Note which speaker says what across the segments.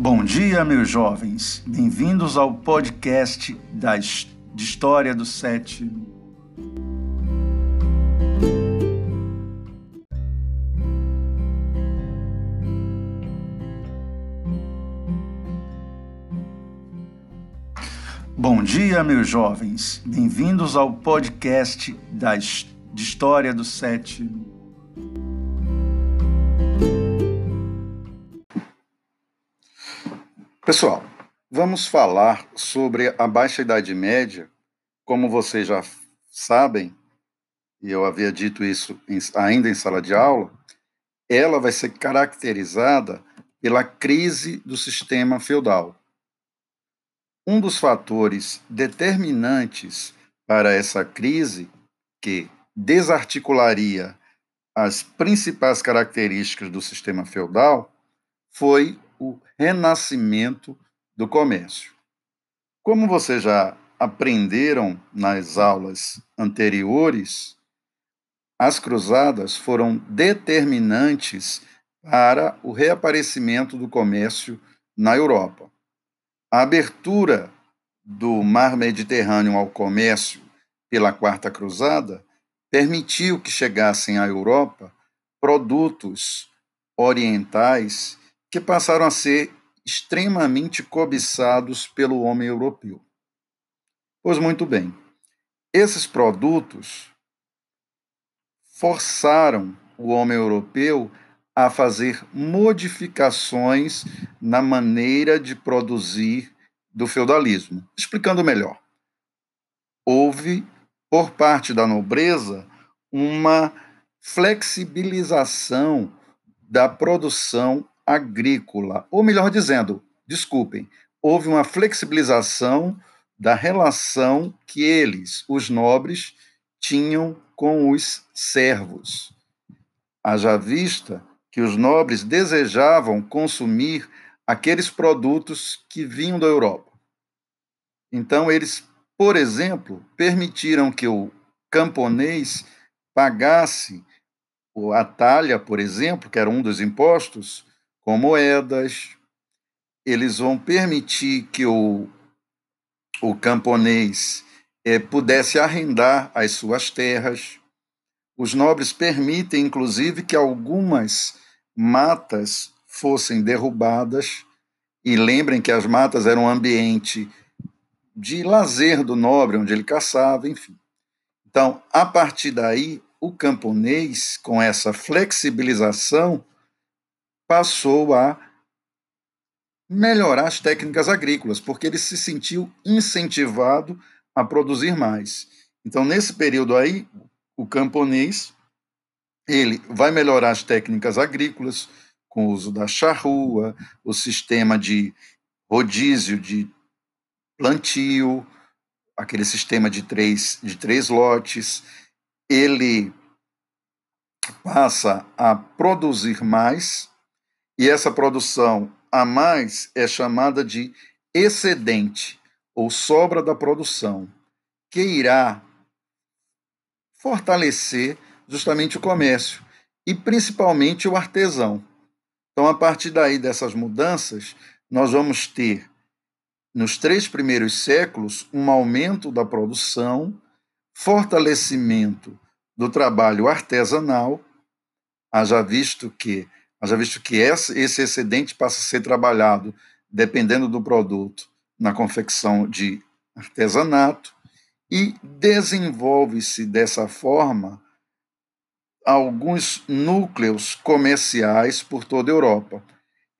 Speaker 1: Bom dia, meus jovens. Bem-vindos ao podcast da de História do Sétimo. Bom dia, meus jovens. Bem-vindos ao podcast da de História do Sétimo. Pessoal, vamos falar sobre a Baixa Idade Média. Como vocês já sabem, e eu havia dito isso ainda em sala de aula, ela vai ser caracterizada pela crise do sistema feudal. Um dos fatores determinantes para essa crise, que desarticularia as principais características do sistema feudal, foi renascimento do comércio. Como vocês já aprenderam nas aulas anteriores, as cruzadas foram determinantes para o reaparecimento do comércio na Europa. A abertura do mar Mediterrâneo ao comércio pela Quarta Cruzada permitiu que chegassem à Europa produtos orientais que passaram a ser extremamente cobiçados pelo homem europeu. Pois muito bem, esses produtos forçaram o homem europeu a fazer modificações na maneira de produzir do feudalismo. Explicando melhor, houve, por parte da nobreza, uma flexibilização da produção agrícola, ou melhor dizendo, desculpem, houve uma flexibilização da relação que eles, os nobres, tinham com os servos. Haja vista que os nobres desejavam consumir aqueles produtos que vinham da Europa. Então, eles, por exemplo, permitiram que o camponês pagasse a talha, por exemplo, que era um dos impostos, com moedas, eles vão permitir que o, o camponês é, pudesse arrendar as suas terras. Os nobres permitem, inclusive, que algumas matas fossem derrubadas. E lembrem que as matas eram um ambiente de lazer do nobre, onde ele caçava, enfim. Então, a partir daí, o camponês, com essa flexibilização, passou a melhorar as técnicas agrícolas, porque ele se sentiu incentivado a produzir mais. Então, nesse período aí, o camponês ele vai melhorar as técnicas agrícolas com o uso da charrua, o sistema de rodízio de plantio, aquele sistema de três, de três lotes. Ele passa a produzir mais e essa produção a mais é chamada de excedente ou sobra da produção, que irá fortalecer justamente o comércio e principalmente o artesão. Então, a partir daí dessas mudanças, nós vamos ter nos três primeiros séculos um aumento da produção, fortalecimento do trabalho artesanal, haja visto que Haja visto que esse excedente passa a ser trabalhado, dependendo do produto, na confecção de artesanato e desenvolve-se dessa forma alguns núcleos comerciais por toda a Europa.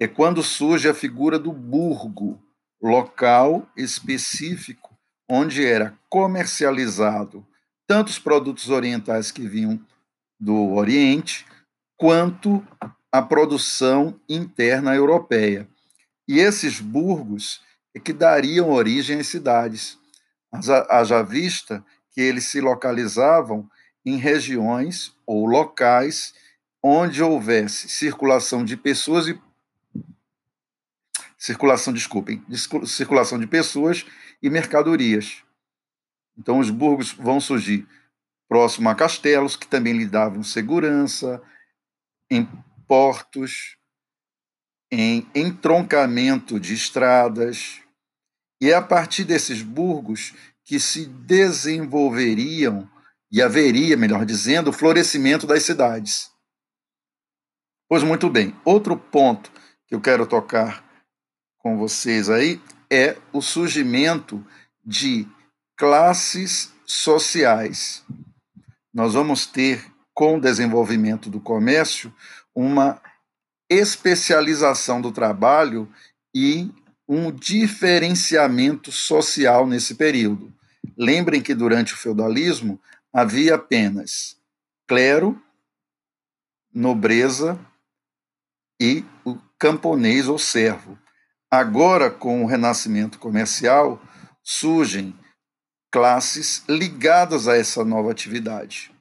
Speaker 1: É quando surge a figura do burgo, local específico onde era comercializado tanto os produtos orientais que vinham do Oriente, quanto a produção interna europeia. E esses burgos é que dariam origem às cidades. Haja vista que eles se localizavam em regiões ou locais onde houvesse circulação de pessoas e circulação, desculpem, circulação de pessoas e mercadorias. Então os burgos vão surgir próximo a castelos que também lhe davam segurança, em portos, em entroncamento de estradas, e é a partir desses burgos que se desenvolveriam e haveria, melhor dizendo, o florescimento das cidades. Pois muito bem, outro ponto que eu quero tocar com vocês aí é o surgimento de classes sociais. Nós vamos ter, com o desenvolvimento do comércio, uma especialização do trabalho e um diferenciamento social nesse período. Lembrem que durante o feudalismo havia apenas clero, nobreza e o camponês ou servo. Agora, com o renascimento comercial, surgem classes ligadas a essa nova atividade.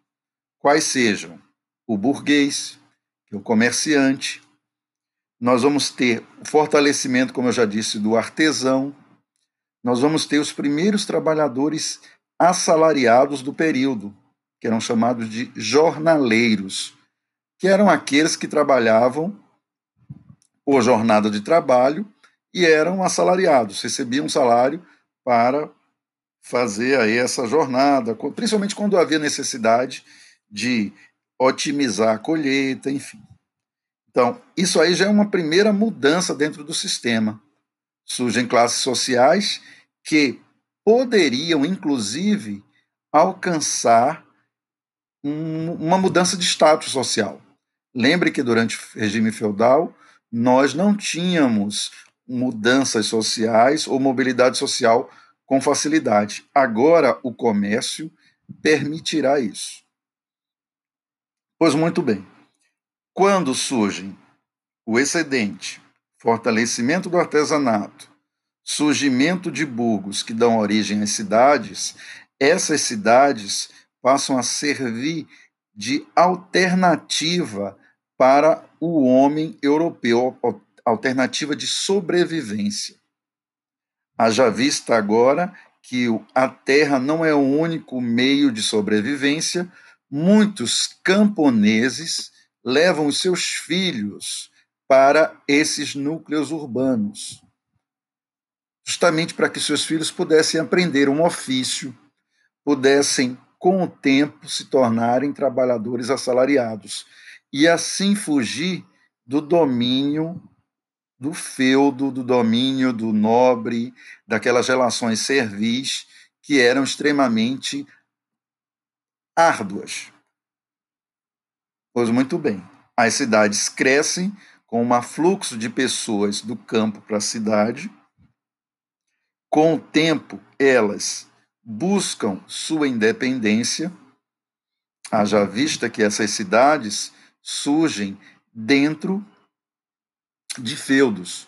Speaker 1: Quais sejam o burguês, é o comerciante, nós vamos ter o fortalecimento, como eu já disse, do artesão, nós vamos ter os primeiros trabalhadores assalariados do período, que eram chamados de jornaleiros, que eram aqueles que trabalhavam por jornada de trabalho e eram assalariados, recebiam um salário para fazer aí essa jornada, principalmente quando havia necessidade de otimizar a colheita, enfim. Então, isso aí já é uma primeira mudança dentro do sistema. Surgem classes sociais que poderiam, inclusive, alcançar um, uma mudança de status social. Lembre que durante o regime feudal nós não tínhamos mudanças sociais ou mobilidade social com facilidade. Agora o comércio permitirá isso. Pois muito bem. Quando surgem o excedente, fortalecimento do artesanato, surgimento de burgos que dão origem às cidades, essas cidades passam a servir de alternativa para o homem europeu, alternativa de sobrevivência. Haja vista agora que a terra não é o único meio de sobrevivência, muitos camponeses levam os seus filhos para esses núcleos urbanos, justamente para que seus filhos pudessem aprender um ofício, pudessem, com o tempo, se tornarem trabalhadores assalariados e assim fugir do domínio do feudo, do domínio do nobre, daquelas relações servis que eram extremamente árduas. Pois muito bem, as cidades crescem com um afluxo de pessoas do campo para a cidade. Com o tempo, elas buscam sua independência, haja vista que essas cidades surgem dentro de feudos.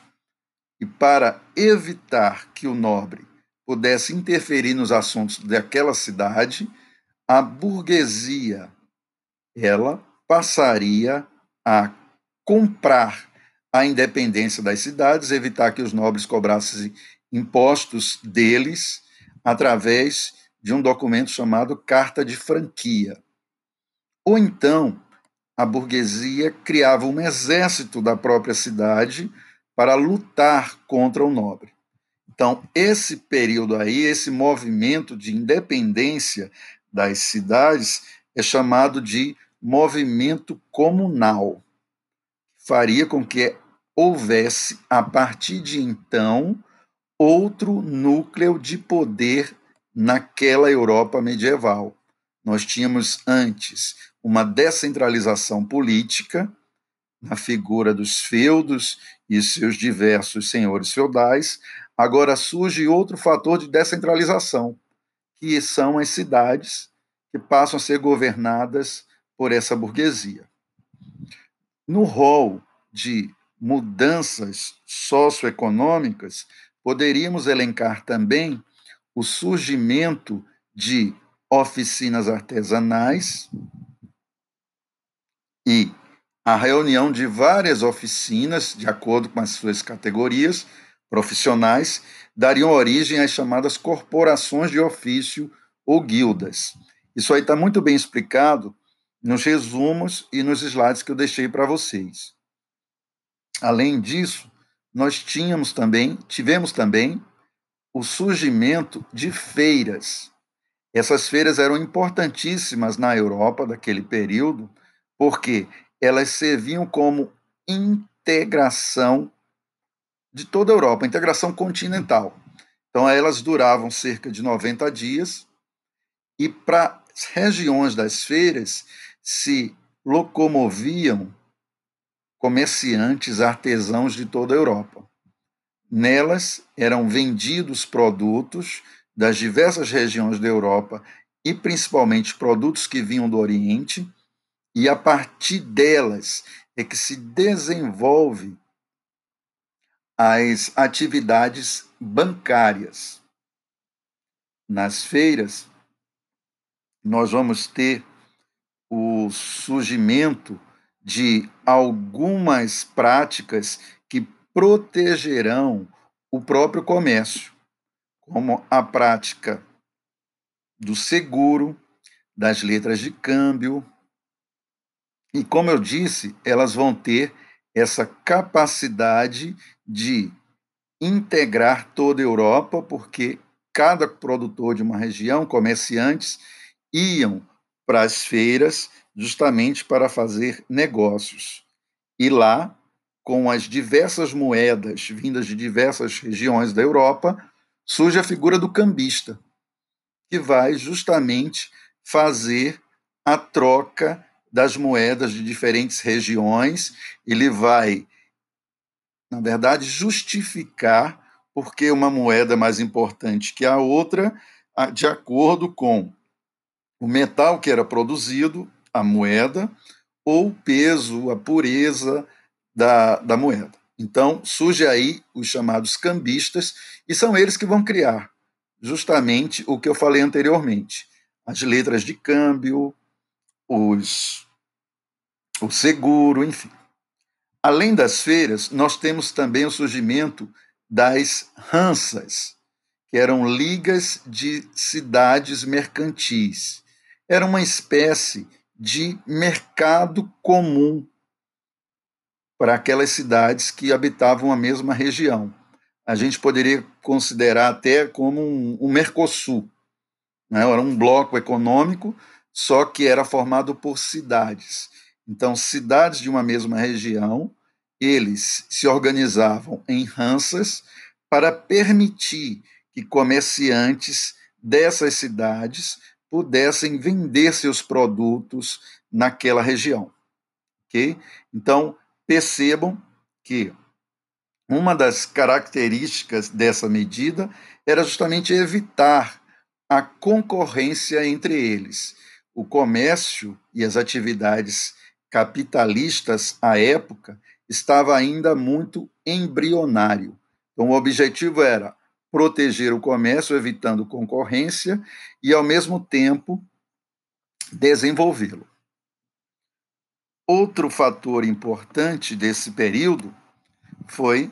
Speaker 1: E para evitar que o nobre pudesse interferir nos assuntos daquela cidade, a burguesia ela passaria a comprar a independência das cidades, evitar que os nobres cobrassem impostos deles através de um documento chamado Carta de Franquia. Ou então, a burguesia criava um exército da própria cidade para lutar contra o nobre. Então, esse período aí, esse movimento de independência das cidades é chamado de movimento comunal. Faria com que houvesse, a partir de então, outro núcleo de poder naquela Europa medieval. Nós tínhamos antes uma descentralização política, na figura dos feudos e seus diversos senhores feudais, agora surge outro fator de descentralização, que são as cidades, que passam a ser governadas por essa burguesia. No rol de mudanças socioeconômicas, poderíamos elencar também o surgimento de oficinas artesanais e a reunião de várias oficinas, de acordo com as suas categorias profissionais, dariam origem às chamadas corporações de ofício ou guildas. Isso aí está muito bem explicado nos resumos e nos slides que eu deixei para vocês. Além disso, nós tínhamos também, tivemos também o surgimento de feiras. Essas feiras eram importantíssimas na Europa daquele período, porque elas serviam como integração de toda a Europa, integração continental. Então, elas duravam cerca de 90 dias, e para as regiões das feiras se locomoviam comerciantes artesãos de toda a Europa. Nelas eram vendidos produtos das diversas regiões da Europa e principalmente produtos que vinham do Oriente, e a partir delas é que se desenvolve as atividades bancárias. Nas feiras, nós vamos ter o surgimento de algumas práticas que protegerão o próprio comércio, como a prática do seguro, das letras de câmbio. E, como eu disse, elas vão ter essa capacidade de integrar toda a Europa, porque cada produtor de uma região, comerciantes, iam para as feiras justamente para fazer negócios. E lá, com as diversas moedas vindas de diversas regiões da Europa, surge a figura do cambista, que vai justamente fazer a troca das moedas de diferentes regiões, ele vai, na verdade, justificar porque uma moeda é mais importante que a outra, de acordo com o metal que era produzido, a moeda, ou o peso, a pureza da, da moeda. Então, surge aí os chamados cambistas, e são eles que vão criar justamente o que eu falei anteriormente: as letras de câmbio, os, o seguro, enfim. Além das feiras, nós temos também o surgimento das ransas, que eram ligas de cidades mercantis era uma espécie de mercado comum para aquelas cidades que habitavam a mesma região. A gente poderia considerar até como um, um Mercosul. Né? Era um bloco econômico, só que era formado por cidades. Então, cidades de uma mesma região, eles se organizavam em ranças para permitir que comerciantes dessas cidades pudessem vender seus produtos naquela região. ok? Então, percebam que uma das características dessa medida era justamente evitar a concorrência entre eles. O comércio e as atividades capitalistas à época estava ainda muito embrionário. Então, o objetivo era proteger o comércio, evitando concorrência e, ao mesmo tempo, desenvolvê-lo. Outro fator importante desse período foi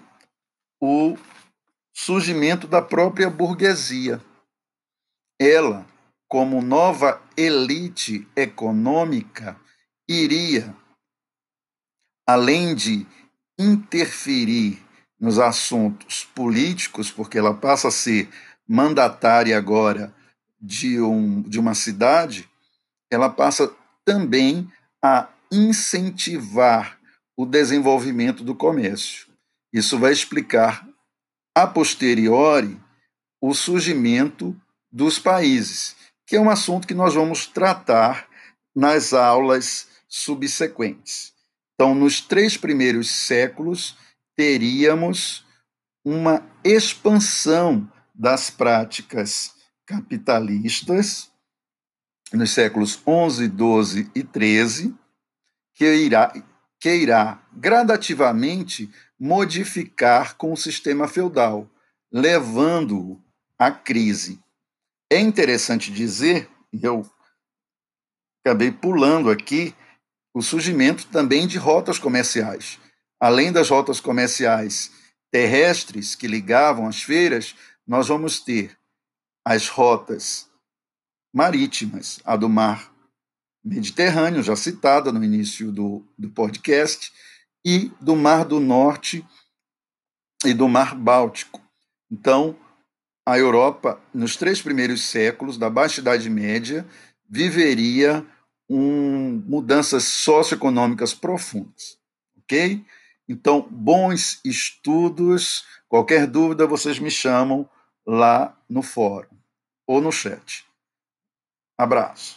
Speaker 1: o surgimento da própria burguesia. Ela, como nova elite econômica, iria, além de interferir nos assuntos políticos, porque ela passa a ser mandatária agora de, um, de uma cidade, ela passa também a incentivar o desenvolvimento do comércio. Isso vai explicar, a posteriori, o surgimento dos países, que é um assunto que nós vamos tratar nas aulas subsequentes. Então, nos três primeiros séculos, teríamos uma expansão das práticas capitalistas nos séculos 11, 12 e 13, que irá, que irá gradativamente modificar com o sistema feudal, levando-o à crise. É interessante dizer, e eu acabei pulando aqui, o surgimento também de rotas comerciais além das rotas comerciais terrestres que ligavam as feiras, nós vamos ter as rotas marítimas, a do mar Mediterrâneo, já citada no início do, do podcast, e do Mar do Norte e do Mar Báltico. Então, a Europa, nos três primeiros séculos da Baixa Idade Média, viveria um, mudanças socioeconômicas profundas. Ok? Então, bons estudos. Qualquer dúvida, vocês me chamam lá no fórum ou no chat. Abraço.